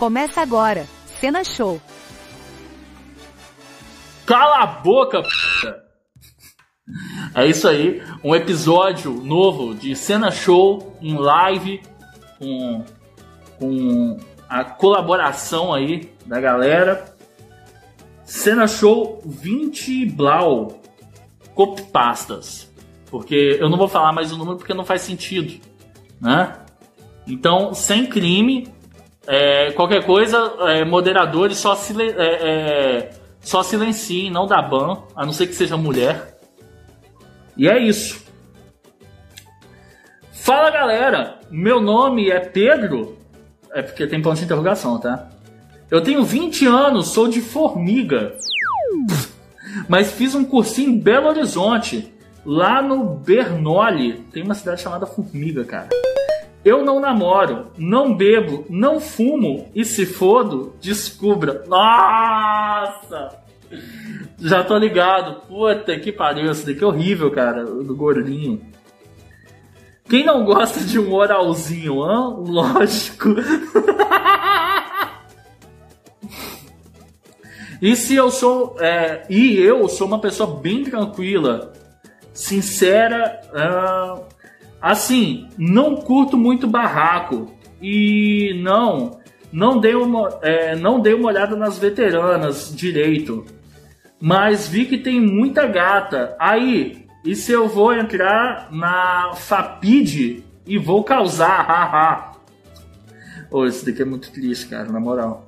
Começa agora, Cena Show. Cala a boca, p... É isso aí, um episódio novo de Cena Show em live com, com a colaboração aí da galera. Cena Show 20 Blau Copastas. Porque eu não vou falar mais o número porque não faz sentido, né? Então, sem crime, é, qualquer coisa, é, moderadores só, silen é, é, só silenciem, não dá ban, a não ser que seja mulher. E é isso. Fala galera, meu nome é Pedro. É porque tem ponto de interrogação, tá? Eu tenho 20 anos, sou de Formiga. Mas fiz um cursinho em Belo Horizonte, lá no Bernoli. Tem uma cidade chamada Formiga, cara. Eu não namoro, não bebo, não fumo e se fodo, descubra. Nossa! Já tô ligado. Puta que pariu, isso daqui é horrível, cara, do gordinho. Quem não gosta de um oralzinho, hã? Lógico. E se eu sou. É, e eu sou uma pessoa bem tranquila, sincera. Uh, assim, não curto muito barraco. E não. Não dei, uma, é, não dei uma olhada nas veteranas direito. Mas vi que tem muita gata. Aí, e se eu vou entrar na Fapid e vou causar? Haha. oh, isso daqui é muito triste, cara, na moral.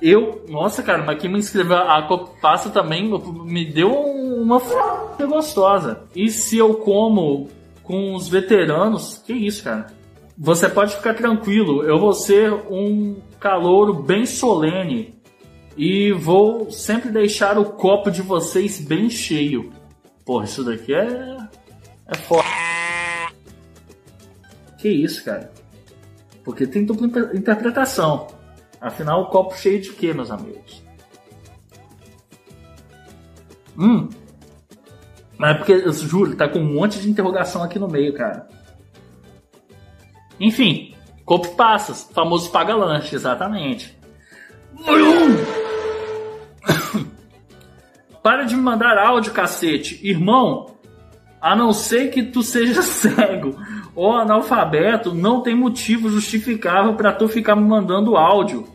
Eu, nossa, cara, mas quem me inscreveu a Copassa também me deu uma f... gostosa. E se eu como com os veteranos, que isso, cara? Você pode ficar tranquilo, eu vou ser um calouro bem solene e vou sempre deixar o copo de vocês bem cheio. Porra, isso daqui é. é foda. Que isso, cara? Porque tem dupla interpretação. Afinal, copo cheio de quê, meus amigos? Hum. Mas é porque, eu juro, tá com um monte de interrogação aqui no meio, cara. Enfim, copo passas, famoso paga-lanche, exatamente. Para de me mandar áudio, cacete. Irmão, a não ser que tu seja cego ou analfabeto, não tem motivo justificável para tu ficar me mandando áudio.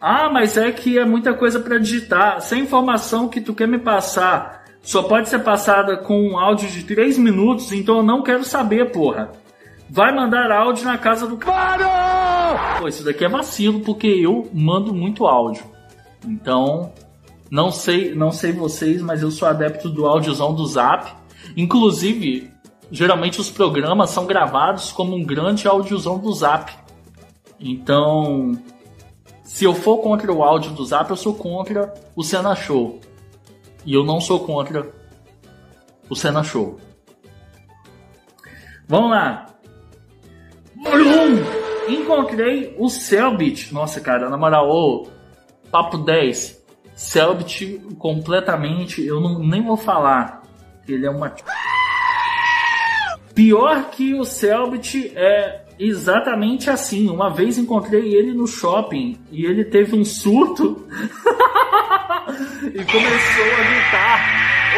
Ah, mas é que é muita coisa para digitar. Se a informação que tu quer me passar só pode ser passada com um áudio de 3 minutos, então eu não quero saber, porra. Vai mandar áudio na casa do cara. Pô, isso daqui é vacilo, porque eu mando muito áudio. Então, não sei, não sei vocês, mas eu sou adepto do áudiozão do Zap. Inclusive, geralmente os programas são gravados como um grande áudiozão do Zap. Então, se eu for contra o áudio do Zap, eu sou contra o Cena Show. E eu não sou contra o Cena Show. Vamos lá. Encontrei o Selbit. Nossa, cara, na moral, oh, papo 10. Selbit completamente, eu não, nem vou falar. Ele é uma. Pior que o Selbit é exatamente assim. Uma vez encontrei ele no shopping e ele teve um surto e começou a gritar: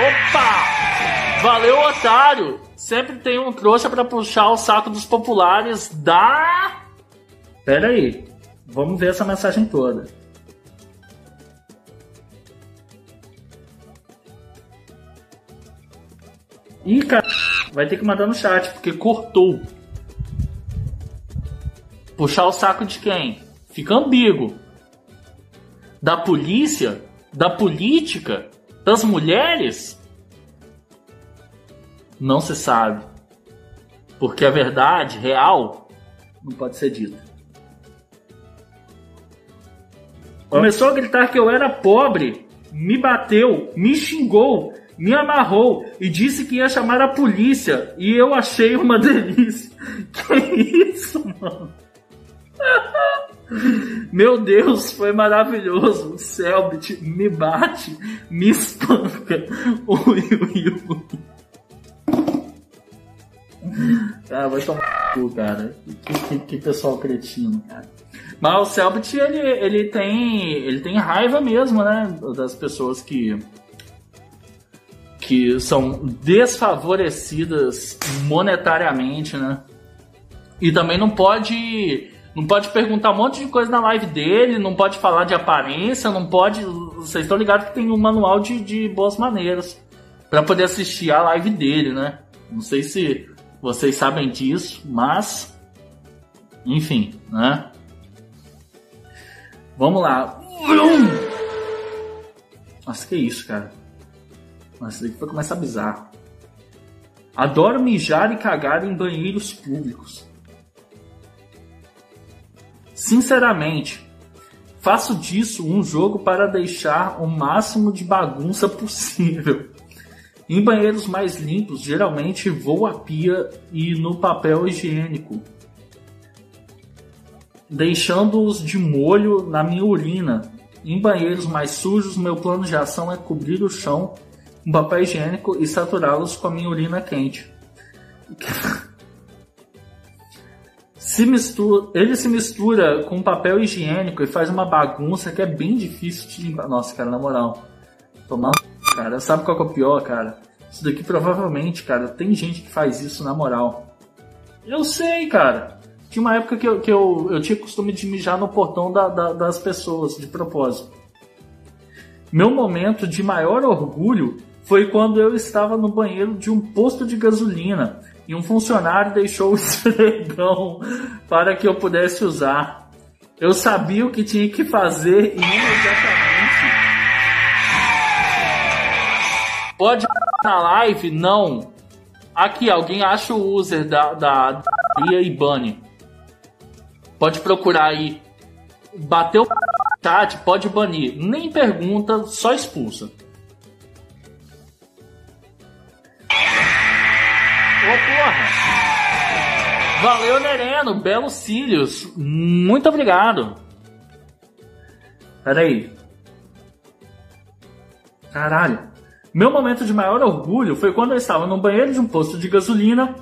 Opa! Valeu, otário! Sempre tem um trouxa para puxar o saco dos populares da. Pera aí, vamos ver essa mensagem toda. Ih, cara, vai ter que mandar no chat, porque cortou. Puxar o saco de quem? Fica ambíguo. Da polícia? Da política? Das mulheres? Não se sabe. Porque a verdade real não pode ser dita. Começou a gritar que eu era pobre, me bateu, me xingou, me amarrou e disse que ia chamar a polícia. E eu achei uma delícia. Que isso, mano? Meu Deus, foi maravilhoso. Selbit me bate, me espanca. Ui, ui, ui. Ah, vai tomar cu, cara. Que, que, que, pessoal cretino, cara. Mas o Selbit, ele, ele, tem, ele tem raiva mesmo, né? Das pessoas que, que são desfavorecidas monetariamente, né? E também não pode não pode perguntar um monte de coisa na live dele, não pode falar de aparência, não pode. Vocês estão ligados que tem um manual de, de boas maneiras para poder assistir a live dele, né? Não sei se vocês sabem disso, mas. Enfim, né? Vamos lá. Nossa, que isso, cara. Isso daqui vai começar bizarro. Adoro mijar e cagar em banheiros públicos. Sinceramente, faço disso um jogo para deixar o máximo de bagunça possível. Em banheiros mais limpos, geralmente vou à pia e no papel higiênico, deixando-os de molho na minha urina. Em banheiros mais sujos, meu plano de ação é cobrir o chão com papel higiênico e saturá-los com a minha urina quente. se mistura, ele se mistura com papel higiênico e faz uma bagunça que é bem difícil de limpar. Nossa, cara, na moral. Tomar cara, sabe qual é o pior, cara? Isso daqui provavelmente, cara, tem gente que faz isso na moral. Eu sei, cara. Tinha uma época que eu, que eu, eu tinha costume de mijar no portão da, da, das pessoas, de propósito. Meu momento de maior orgulho foi quando eu estava no banheiro de um posto de gasolina e um funcionário deixou o esfregão para que eu pudesse usar. Eu sabia o que tinha que fazer e imediatamente. Pode na live? Não. Aqui, alguém acha o user da, da, Ia e Bunny. Pode procurar aí. Bateu chat, pode banir. Nem pergunta, só expulsa. Porra! Valeu, Nereno. Belos cílios. Muito obrigado. Peraí. Caralho. Meu momento de maior orgulho foi quando eu estava no banheiro de um posto de gasolina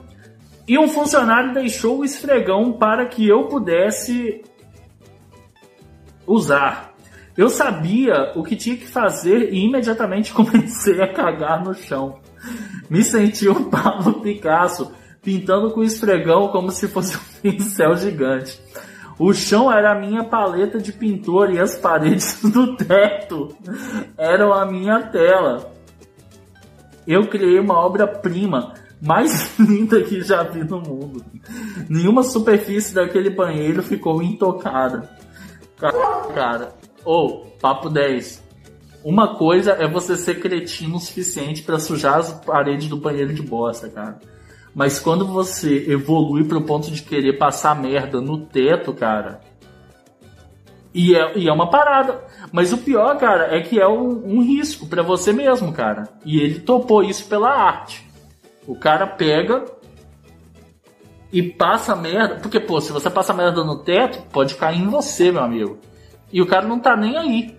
e um funcionário deixou o esfregão para que eu pudesse usar. Eu sabia o que tinha que fazer e imediatamente comecei a cagar no chão. Me senti um Pablo Picasso pintando com esfregão como se fosse um pincel gigante. O chão era a minha paleta de pintor e as paredes do teto eram a minha tela. Eu criei uma obra-prima mais linda que já vi no mundo. Nenhuma superfície daquele banheiro ficou intocada. Cara, ou, oh, papo 10. Uma coisa é você ser cretino o suficiente para sujar as paredes do banheiro de bosta, cara. Mas quando você evolui pro ponto de querer passar merda no teto, cara. E é, e é uma parada. Mas o pior, cara, é que é um, um risco para você mesmo, cara. E ele topou isso pela arte. O cara pega e passa merda. Porque, pô, se você passa merda no teto, pode cair em você, meu amigo. E o cara não tá nem aí.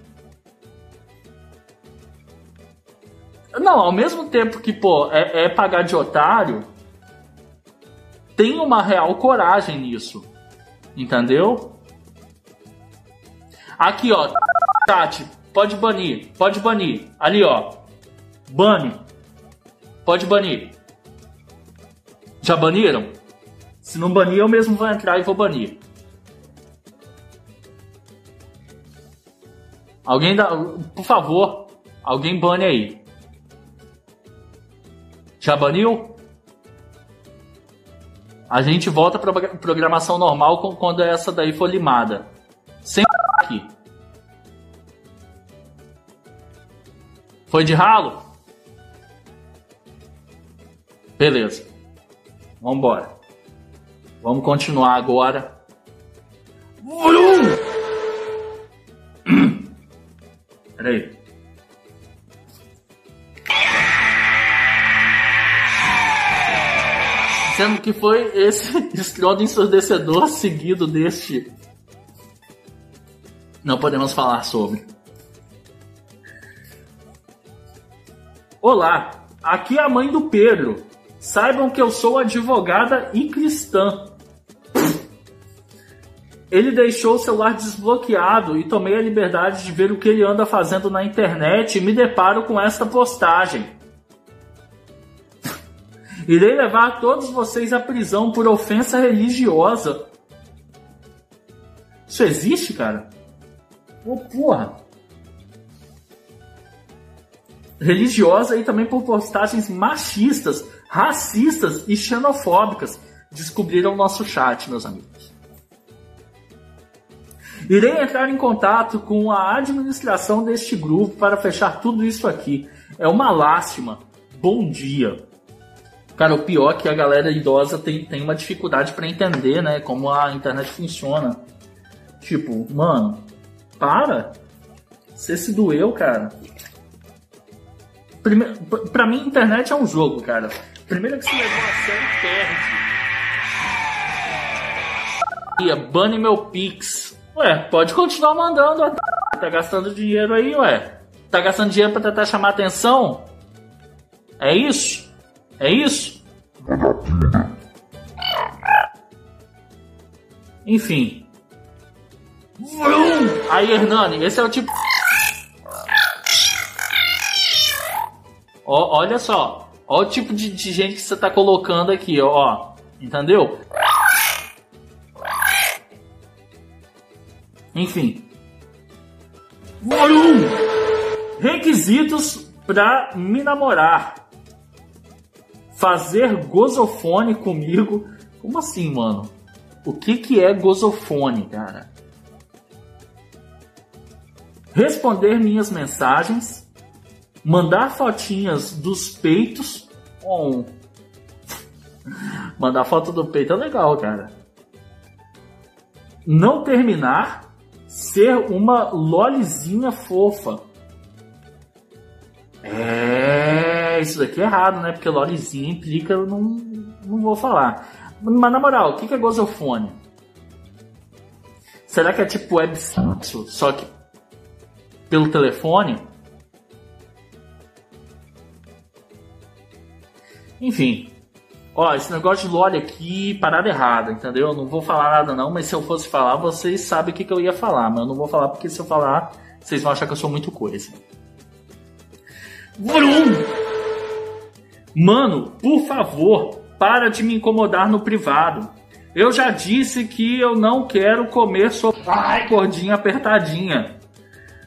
Não, ao mesmo tempo que, pô, é, é pagar de otário, tem uma real coragem nisso. Entendeu? Aqui, ó. Tati, pode banir. Pode banir. Ali, ó. Bane. Pode banir. Já baniram? Se não banir, eu mesmo vou entrar e vou banir. Alguém dá. Por favor, alguém bane aí. Já baniu? A gente volta para programação normal quando essa daí for limada. Sem aqui. Foi de ralo? Beleza. Vamos embora. Vamos continuar agora. Peraí. Sendo que foi esse estrondo ensurdecedor seguido deste. Não podemos falar sobre. Olá, aqui é a mãe do Pedro. Saibam que eu sou advogada e cristã. Ele deixou o celular desbloqueado e tomei a liberdade de ver o que ele anda fazendo na internet e me deparo com esta postagem. Irei levar todos vocês à prisão por ofensa religiosa. Isso existe, cara? Ô, oh, porra. Religiosa e também por postagens machistas, racistas e xenofóbicas. Descobriram nosso chat, meus amigos. Irei entrar em contato com a administração deste grupo para fechar tudo isso aqui. É uma lástima. Bom dia. Cara, o pior é que a galera idosa tem, tem uma dificuldade para entender, né? Como a internet funciona. Tipo, mano, para. Você se doeu, cara. Primeiro, pra mim, internet é um jogo, cara. Primeiro que se levou a sério, perde. Bane meu Pix. Ué, pode continuar mandando. Tá gastando dinheiro aí, ué. Tá gastando dinheiro pra tentar chamar atenção? É isso? É isso? Enfim. Aí, Hernani, esse é o tipo. Olha só. Olha o tipo de, de, gente que você tá colocando aqui, ó. Entendeu? Enfim. Requisitos para me namorar fazer gozofone comigo. Como assim, mano? O que que é gozofone, cara? Responder minhas mensagens, mandar fotinhas dos peitos. Oh. Mandar foto do peito é legal, cara. Não terminar, ser uma lolizinha fofa. É isso daqui é errado, né? Porque Lorizinho implica, eu não, não vou falar. Mas na moral, o que é gozofone? Será que é tipo web só que pelo telefone? Enfim. Ó, esse negócio de lore aqui, parada errada, entendeu? Eu não vou falar nada não, mas se eu fosse falar, vocês sabem o que, que eu ia falar. Mas eu não vou falar porque se eu falar, vocês vão achar que eu sou muito coisa. Vrum! Mano, por favor, para de me incomodar no privado. Eu já disse que eu não quero comer sua cordinha apertadinha.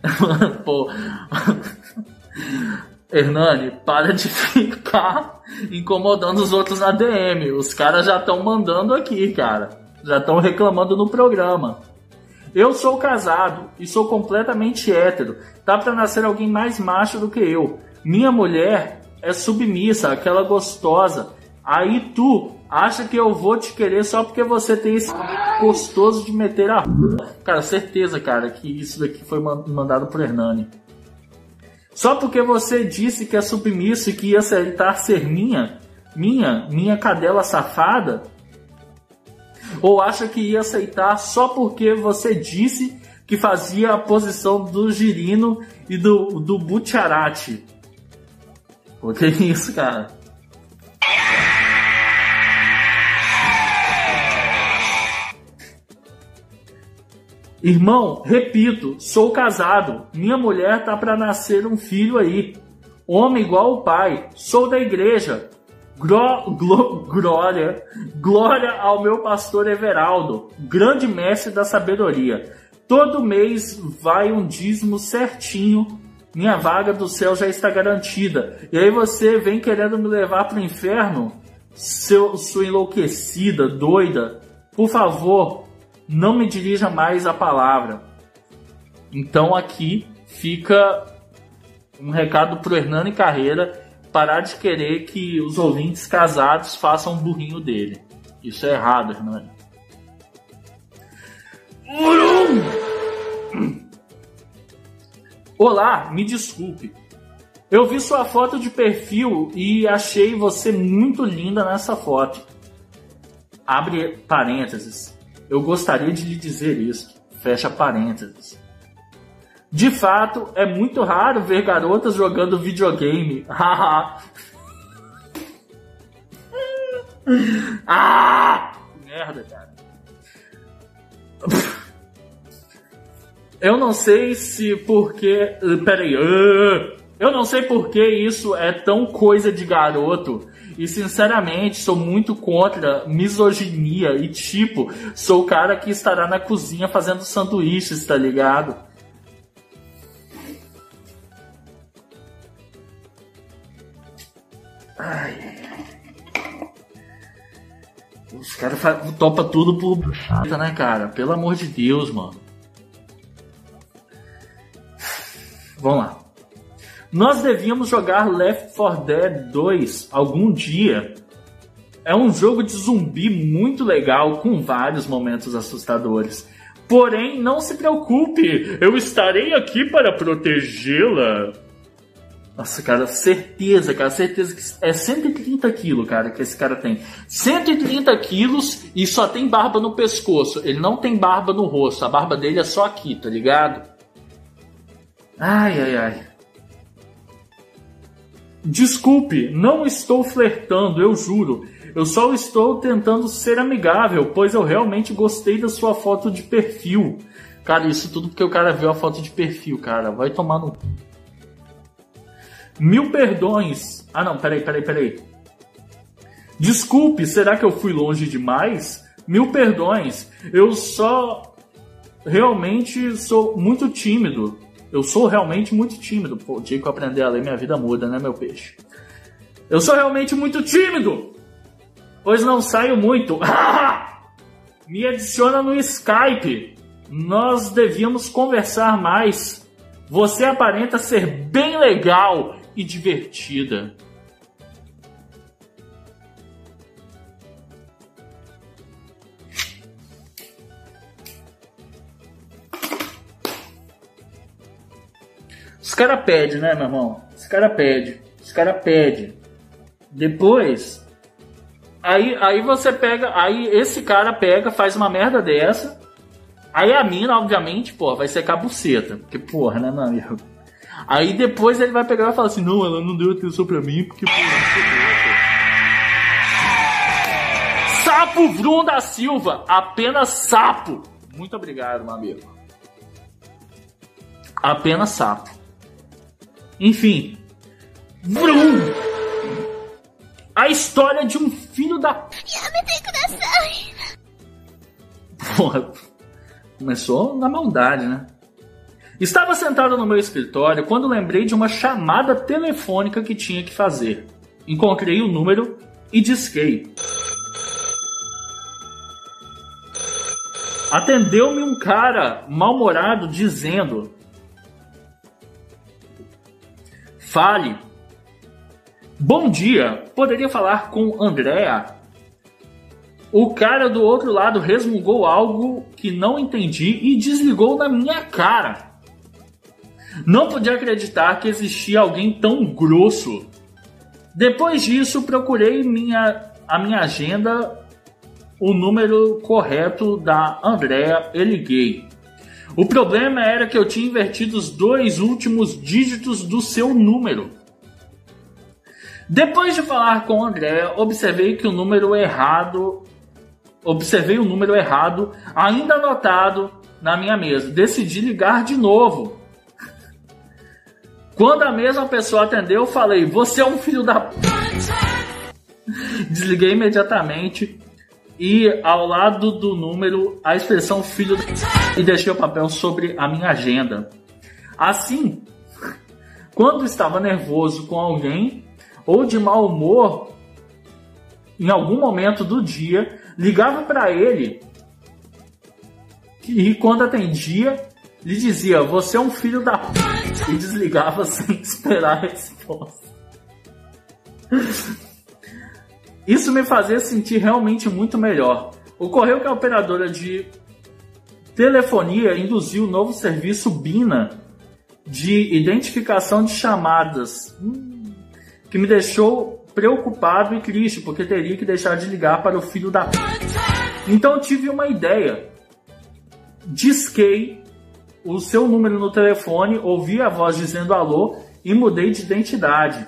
Pô. Hernani, para de ficar incomodando os outros na DM. Os caras já estão mandando aqui, cara. Já estão reclamando no programa. Eu sou casado e sou completamente hétero. Tá para nascer alguém mais macho do que eu. Minha mulher é submissa, aquela gostosa. Aí tu acha que eu vou te querer só porque você tem esse gostoso de meter a Cara, certeza, cara, que isso daqui foi mandado por Hernani. Só porque você disse que é submisso e que ia aceitar ser minha, minha, minha cadela safada? Ou acha que ia aceitar só porque você disse que fazia a posição do girino e do, do butiarate? O que isso, cara? Irmão, repito, sou casado. Minha mulher tá para nascer um filho aí. Homem igual o pai. Sou da igreja. Gro, glo, glória, glória ao meu pastor Everaldo, grande mestre da sabedoria. Todo mês vai um dízimo certinho minha vaga do céu já está garantida. E aí você vem querendo me levar para o inferno? Seu, sua enlouquecida, doida. Por favor, não me dirija mais a palavra. Então aqui fica um recado pro Hernani Carreira parar de querer que os ouvintes casados façam um burrinho dele. Isso é errado, Hernani. Olá, me desculpe. Eu vi sua foto de perfil e achei você muito linda nessa foto. Abre parênteses. Eu gostaria de lhe dizer isso. Fecha parênteses. De fato, é muito raro ver garotas jogando videogame. Haha. ah! Merda, cara. Eu não sei se porque. Peraí. Eu não sei porque isso é tão coisa de garoto. E sinceramente, sou muito contra misoginia. E tipo, sou o cara que estará na cozinha fazendo sanduíches, tá ligado? Ai. Os caras topa tudo por né, cara? Pelo amor de Deus, mano. Vamos lá. Nós devíamos jogar Left 4 Dead 2 algum dia. É um jogo de zumbi muito legal, com vários momentos assustadores. Porém, não se preocupe, eu estarei aqui para protegê-la. Nossa, cara, certeza, cara, certeza que é 130 quilos, cara, que esse cara tem. 130 quilos e só tem barba no pescoço. Ele não tem barba no rosto, a barba dele é só aqui, tá ligado? Ai, ai, ai. Desculpe, não estou flertando, eu juro. Eu só estou tentando ser amigável, pois eu realmente gostei da sua foto de perfil. Cara, isso tudo porque o cara viu a foto de perfil, cara. Vai tomar no. Mil perdões. Ah, não, peraí, peraí, peraí. Desculpe, será que eu fui longe demais? Mil perdões. Eu só realmente sou muito tímido. Eu sou realmente muito tímido. Pô, o dia que eu aprender a ler, minha vida muda, né, meu peixe? Eu sou realmente muito tímido! Pois não saio muito. Me adiciona no Skype. Nós devíamos conversar mais. Você aparenta ser bem legal e divertida. Os cara pede, né, meu irmão? Os cara pede. Os cara pede. Depois, aí, aí você pega, aí esse cara pega, faz uma merda dessa. Aí a mina, obviamente, pô, vai ser cabuceta. Porque, porra, né, meu amigo? Aí depois ele vai pegar e vai falar assim: não, ela não deu atenção pra mim porque, porra, Sapo Vrum da Silva, apenas sapo. Muito obrigado, meu amigo. Apenas sapo. Enfim. Vrum! A história de um filho da. Porra. Começou na maldade, né? Estava sentado no meu escritório quando lembrei de uma chamada telefônica que tinha que fazer. Encontrei o número e disquei. Atendeu-me um cara mal-humorado dizendo: Fale. Bom dia, poderia falar com Andrea? O cara do outro lado resmungou algo que não entendi e desligou na minha cara. Não podia acreditar que existia alguém tão grosso. Depois disso, procurei minha, a minha agenda, o número correto da Andrea e liguei. O problema era que eu tinha invertido os dois últimos dígitos do seu número. Depois de falar com o André, observei que o número errado, observei o número errado ainda anotado na minha mesa. Decidi ligar de novo. Quando a mesma pessoa atendeu, eu falei: "Você é um filho da Desliguei imediatamente e ao lado do número a expressão filho e deixei o papel sobre a minha agenda. Assim, quando estava nervoso com alguém ou de mau humor, em algum momento do dia, ligava para ele e quando atendia, lhe dizia: Você é um filho da p. e desligava sem esperar a resposta. Isso me fazia sentir realmente muito melhor. Ocorreu que a operadora de telefonia induziu o novo serviço BINA de identificação de chamadas, hum, que me deixou preocupado e triste, porque teria que deixar de ligar para o filho da. Então tive uma ideia. Disquei o seu número no telefone, ouvi a voz dizendo alô e mudei de identidade.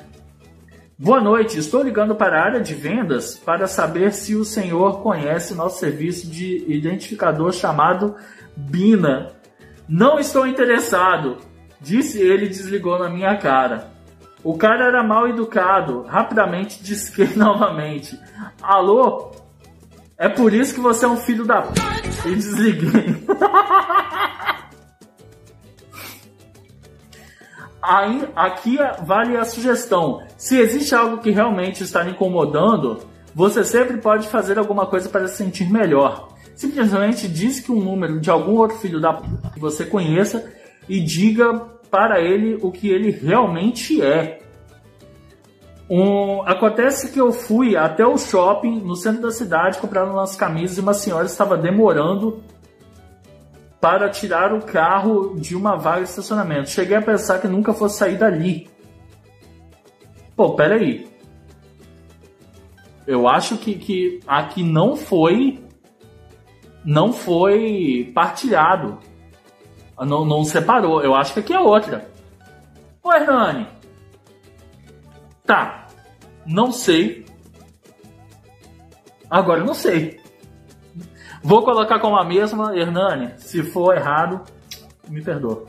Boa noite, estou ligando para a área de vendas para saber se o senhor conhece nosso serviço de identificador chamado Bina. Não estou interessado, disse ele e desligou na minha cara. O cara era mal educado, rapidamente disquei novamente. Alô? É por isso que você é um filho da p. E desliguei. Aí, aqui vale a sugestão. Se existe algo que realmente está lhe incomodando, você sempre pode fazer alguma coisa para se sentir melhor. Simplesmente diz que um número de algum outro filho da p que você conheça e diga para ele o que ele realmente é. Um, acontece que eu fui até o shopping no centro da cidade comprar umas camisas e uma senhora estava demorando para tirar o carro de uma vaga de estacionamento. Cheguei a pensar que nunca fosse sair dali. Pô, peraí. Eu acho que, que aqui não foi. Não foi partilhado. Não, não separou. Eu acho que aqui é outra. Ô Hernani. Tá. Não sei. Agora eu não sei. Vou colocar como a mesma, Hernani. Se for errado, me perdoa.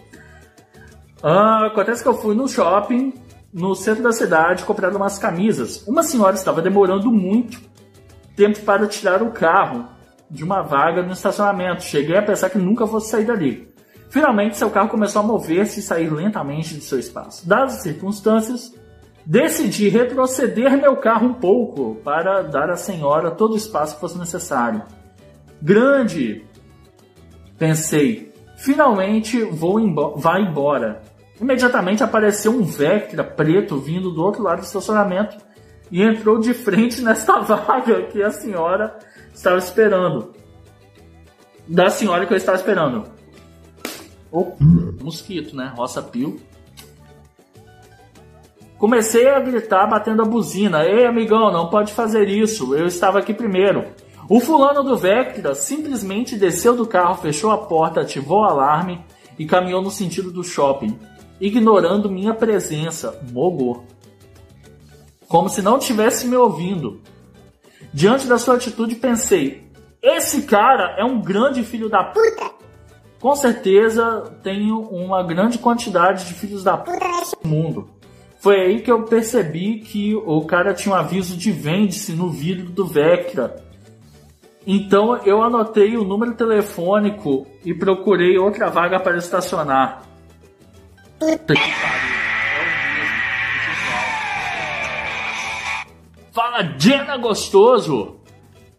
Ah, acontece que eu fui no shopping, no centro da cidade, comprar umas camisas. Uma senhora estava demorando muito tempo para tirar o carro de uma vaga no estacionamento. Cheguei a pensar que nunca fosse sair dali. Finalmente, seu carro começou a mover-se e sair lentamente de seu espaço. Dadas as circunstâncias, decidi retroceder meu carro um pouco para dar à senhora todo o espaço que fosse necessário. Grande! Pensei, finalmente vou vai embora. Imediatamente apareceu um Vectra preto vindo do outro lado do estacionamento e entrou de frente nesta vaga que a senhora estava esperando. Da senhora que eu estava esperando. Oh, mosquito, né? Roça pio. Comecei a gritar batendo a buzina. Ei, amigão, não pode fazer isso. Eu estava aqui primeiro. O fulano do Vectra simplesmente desceu do carro, fechou a porta, ativou o alarme e caminhou no sentido do shopping, ignorando minha presença, mogou. Como se não tivesse me ouvindo. Diante da sua atitude, pensei: esse cara é um grande filho da puta. Com certeza tenho uma grande quantidade de filhos da puta nesse mundo. Foi aí que eu percebi que o cara tinha um aviso de vende-se no vidro do Vectra então eu anotei o número telefônico e procurei outra vaga para estacionar. Puta que pariu. Fala, Jenna gostoso!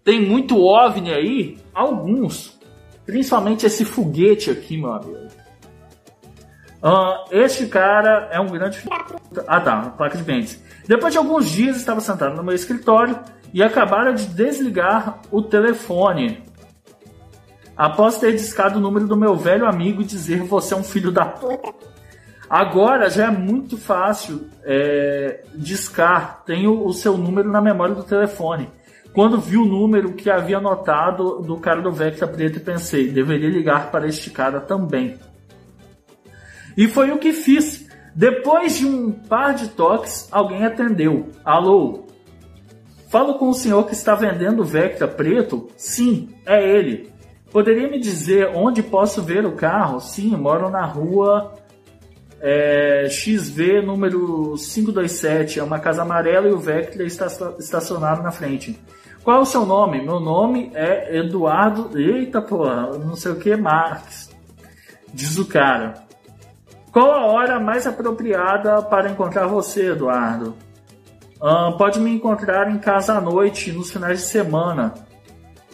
Tem muito OVNI aí? Alguns. Principalmente esse foguete aqui, meu amigo. Uh, este cara é um grande. Ah tá, placa de bens. Depois de alguns dias, estava sentado no meu escritório e acabaram de desligar o telefone. Após ter discado o número do meu velho amigo e dizer você é um filho da puta. Agora já é muito fácil é, discar. Tenho o seu número na memória do telefone. Quando vi o número que havia anotado do cara do Vectra Preto, pensei, deveria ligar para este cara também. E foi o que fiz. Depois de um par de toques, alguém atendeu. Alô, Falo com o senhor que está vendendo Vectra preto? Sim, é ele. Poderia me dizer onde posso ver o carro? Sim, moro na rua é, XV número 527. É uma casa amarela e o Vectra está estacionado na frente. Qual é o seu nome? Meu nome é Eduardo. Eita porra, não sei o que, Marques. Diz o cara. Qual a hora mais apropriada para encontrar você, Eduardo? Uh, pode me encontrar em casa à noite, nos finais de semana.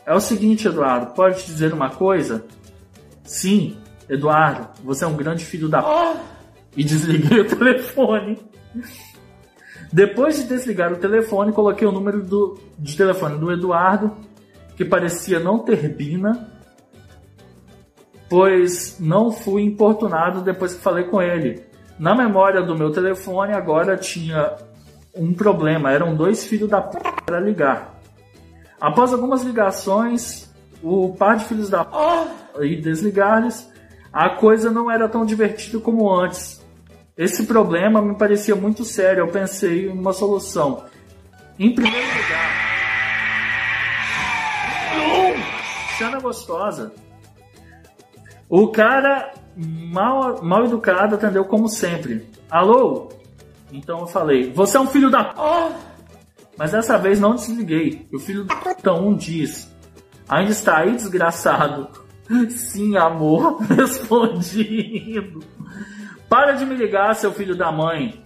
É o seguinte, Eduardo, pode te dizer uma coisa? Sim, Eduardo, você é um grande filho da p. Oh. E desliguei o telefone. Depois de desligar o telefone, coloquei o número do, de telefone do Eduardo, que parecia não ter bina, pois não fui importunado depois que falei com ele. Na memória do meu telefone agora tinha um problema. Eram dois filhos da p para ligar. Após algumas ligações, o par de filhos da p e desligar-lhes, a coisa não era tão divertida como antes. Esse problema me parecia muito sério. Eu pensei em uma solução. Em primeiro lugar, Xana gostosa. O cara mal, mal educado atendeu como sempre. Alô? Então eu falei, você é um filho da. Mas dessa vez não desliguei. O filho da um diz: Ainda está aí, desgraçado? Sim, amor, respondido. Para de me ligar, seu filho da mãe.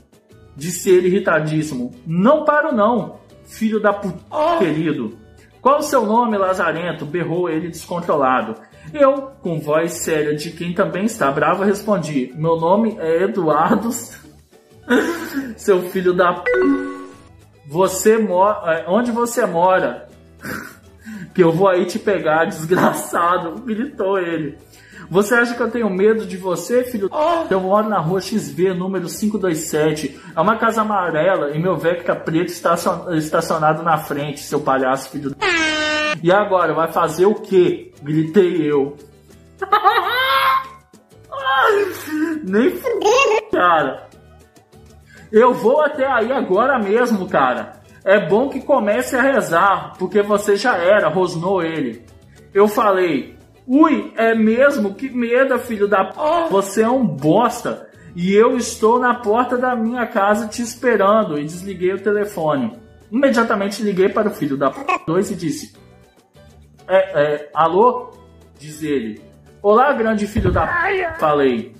Disse ele irritadíssimo. Não paro não, filho da puta, querido. Qual o seu nome, Lazarento? berrou ele descontrolado. Eu, com voz séria de quem também está bravo, respondi: Meu nome é Eduardo. seu filho da p. Você mora. É, onde você mora? que eu vou aí te pegar, desgraçado, gritou ele. Você acha que eu tenho medo de você, filho? Oh. Eu moro na rua XV, número 527. É uma casa amarela e meu Vectra preto está estacionado na frente, seu palhaço, filho. E agora, vai fazer o quê? Gritei eu. Nem fudendo, cara. Eu vou até aí agora mesmo, cara. É bom que comece a rezar, porque você já era, rosnou ele. Eu falei, ui, é mesmo? Que medo, filho da p... Você é um bosta. E eu estou na porta da minha casa te esperando. E desliguei o telefone. Imediatamente liguei para o filho da p... 2 e disse, é, é, alô? Diz ele. Olá, grande filho da p... Falei.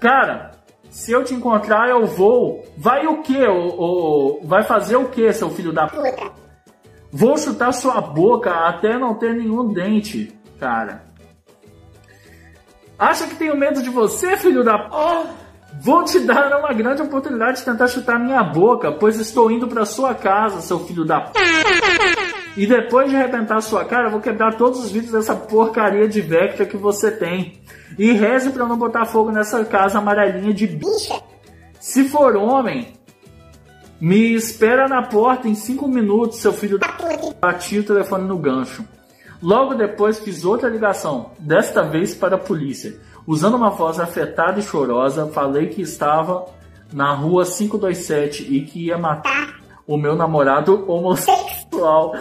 Cara, se eu te encontrar, eu vou. Vai o quê? O, vai fazer o quê, seu filho da puta? Vou chutar sua boca até não ter nenhum dente, cara. Acha que tenho medo de você, filho da. Oh, vou te dar uma grande oportunidade de tentar chutar minha boca, pois estou indo para sua casa, seu filho da. E depois de arrebentar sua cara, eu vou quebrar todos os vidros dessa porcaria de Vectra que você tem. E reze para não botar fogo nessa casa amarelinha de bicha. Se for homem, me espera na porta em cinco minutos, seu filho da Bati o telefone no gancho. Logo depois fiz outra ligação, desta vez para a polícia. Usando uma voz afetada e chorosa, falei que estava na rua 527 e que ia matar o meu namorado homossexual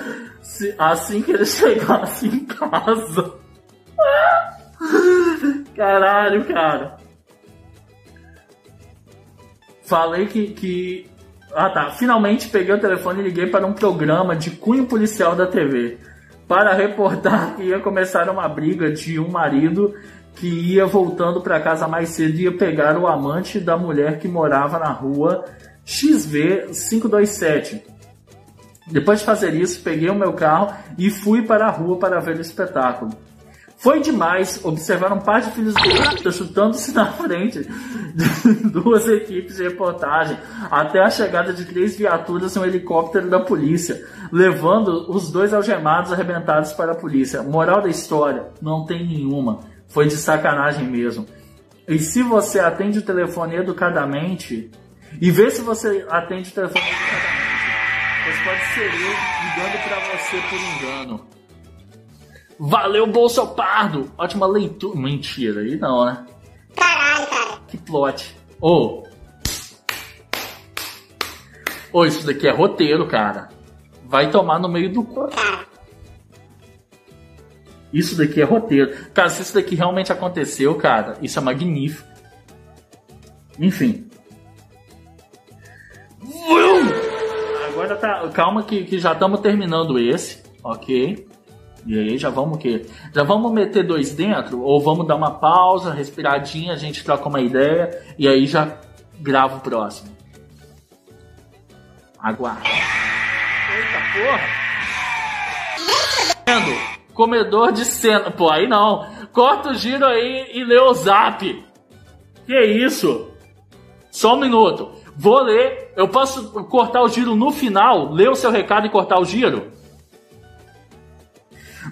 assim que ele chegasse em casa. Caralho, cara. Falei que, que. Ah tá. Finalmente peguei o telefone e liguei para um programa de cunho policial da TV. Para reportar que ia começar uma briga de um marido que ia voltando para casa mais cedo e ia pegar o amante da mulher que morava na rua XV 527. Depois de fazer isso, peguei o meu carro e fui para a rua para ver o espetáculo. Foi demais observar um par de filhos do chutando-se na frente de duas equipes de reportagem, até a chegada de três viaturas e um helicóptero da polícia, levando os dois algemados arrebentados para a polícia. Moral da história: não tem nenhuma. Foi de sacanagem mesmo. E se você atende o telefone educadamente, e vê se você atende o telefone pois pode ser eu ligando para você por engano. Valeu, Bolso Pardo! Ótima leitura. Mentira, aí não, né? Caralho, cara. Que plot. Ô. Oh. Ô, oh, isso daqui é roteiro, cara. Vai tomar no meio do cu. Isso daqui é roteiro. Cara, se isso daqui realmente aconteceu, cara, isso é magnífico. Enfim. Agora tá. Calma que, que já estamos terminando esse, ok? E aí já vamos o quê? Já vamos meter dois dentro? Ou vamos dar uma pausa, respiradinha, a gente troca uma ideia e aí já grava o próximo. Aguarda. Eita porra! Comedor de cena. Pô, aí não. Corta o giro aí e lê o zap. Que isso? Só um minuto. Vou ler. Eu posso cortar o giro no final, ler o seu recado e cortar o giro?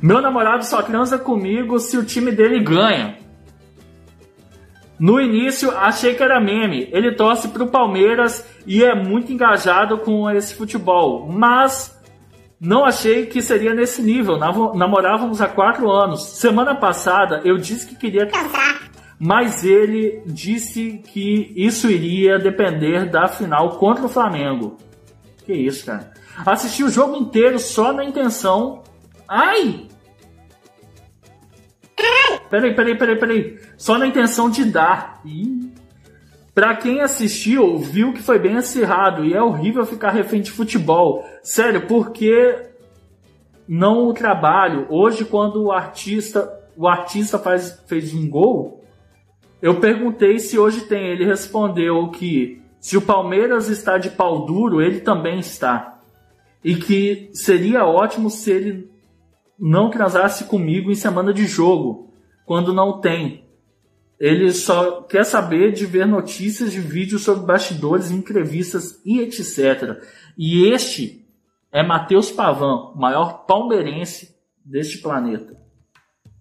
Meu namorado só transa comigo se o time dele ganha. No início achei que era meme. Ele torce pro Palmeiras e é muito engajado com esse futebol. Mas não achei que seria nesse nível. Namorávamos há quatro anos. Semana passada eu disse que queria casar mas ele disse que isso iria depender da final contra o Flamengo. Que isso, cara. Assisti o jogo inteiro só na intenção. Ai! Peraí, peraí, peraí, peraí. Só na intenção de dar. Ih. Pra quem assistiu, viu que foi bem acirrado e é horrível ficar refém de futebol. Sério, porque não o trabalho. Hoje, quando o artista, o artista faz, fez um gol, eu perguntei se hoje tem. Ele respondeu que se o Palmeiras está de pau duro, ele também está. E que seria ótimo se ele não transasse comigo em semana de jogo, quando não tem. Ele só quer saber de ver notícias de vídeos sobre bastidores, entrevistas e etc. E este é Matheus Pavan, maior palmeirense deste planeta.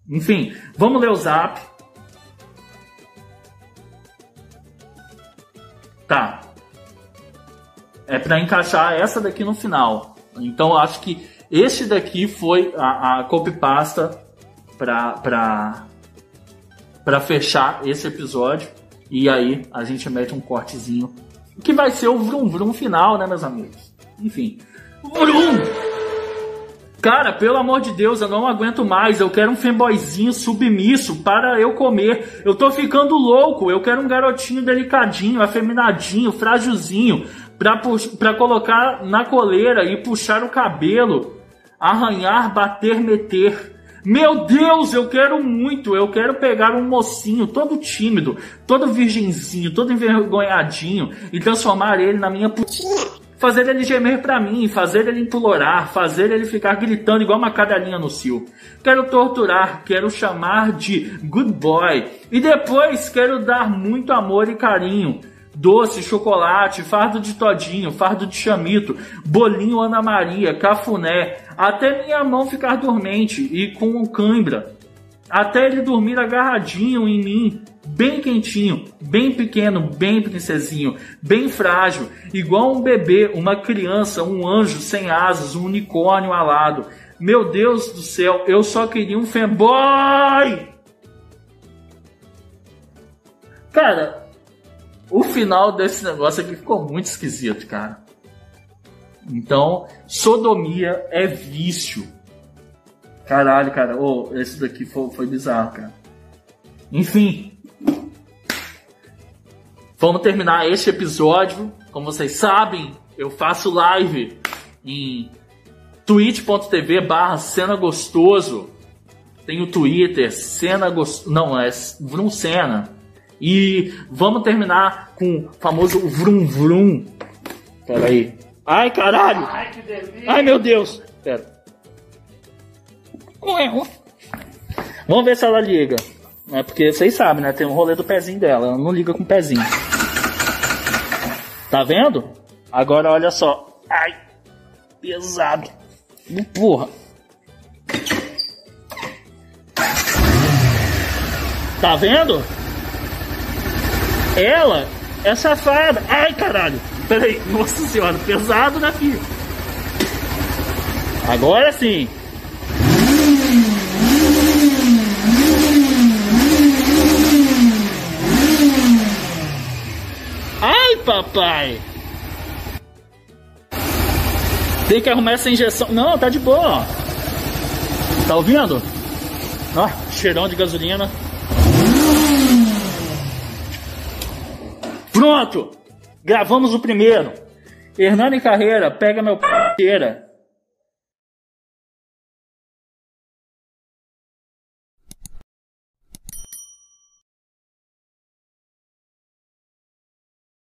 Enfim, vamos ler o zap. É para encaixar essa daqui no final. Então acho que este daqui foi a, a copypasta para para fechar esse episódio e aí a gente mete um cortezinho que vai ser o vrum vrum final, né, meus amigos? Enfim, vrum! Cara, pelo amor de Deus, eu não aguento mais. Eu quero um fanboyzinho submisso para eu comer. Eu tô ficando louco. Eu quero um garotinho delicadinho, afeminadinho, frágilzinho, pra, pra colocar na coleira e puxar o cabelo, arranhar, bater, meter. Meu Deus, eu quero muito. Eu quero pegar um mocinho todo tímido, todo virgenzinho, todo envergonhadinho e transformar ele na minha putinha fazer ele gemer para mim, fazer ele implorar, fazer ele ficar gritando igual uma cadelinha no cio. Quero torturar, quero chamar de good boy e depois quero dar muito amor e carinho. Doce, chocolate, fardo de todinho, fardo de chamito, bolinho Ana Maria, cafuné, até minha mão ficar dormente e com cãibra. Até ele dormir agarradinho em mim, bem quentinho, bem pequeno, bem princesinho, bem frágil, igual um bebê, uma criança, um anjo sem asas, um unicórnio alado. Meu Deus do céu, eu só queria um fanboy! Cara, o final desse negócio aqui ficou muito esquisito, cara. Então, sodomia é vício. Caralho, cara, oh, esse daqui foi, foi bizarro, cara. Enfim, Vamos terminar este episódio. Como vocês sabem, eu faço live em twitch.tv barra cena gostoso. Tem o Twitter, cena gostoso. Não, é Vrum Cena. E vamos terminar com o famoso Vrum Vrum. Pera aí. Ai, caralho! Ai, que delícia! Ai, meu Deus! Pera. Vamos ver se ela liga. É porque vocês sabem, né? Tem um rolê do pezinho dela. Ela não liga com o pezinho. Tá vendo? Agora olha só. Ai, pesado. Porra. Tá vendo? Ela é safada. Ai, caralho. Peraí, nossa senhora, pesado, né, filho? Agora sim. Papai. Tem que arrumar essa injeção. Não, tá de boa. Tá ouvindo? Ó, cheirão de gasolina. Pronto! Gravamos o primeiro. Hernani Carreira, pega meu p****.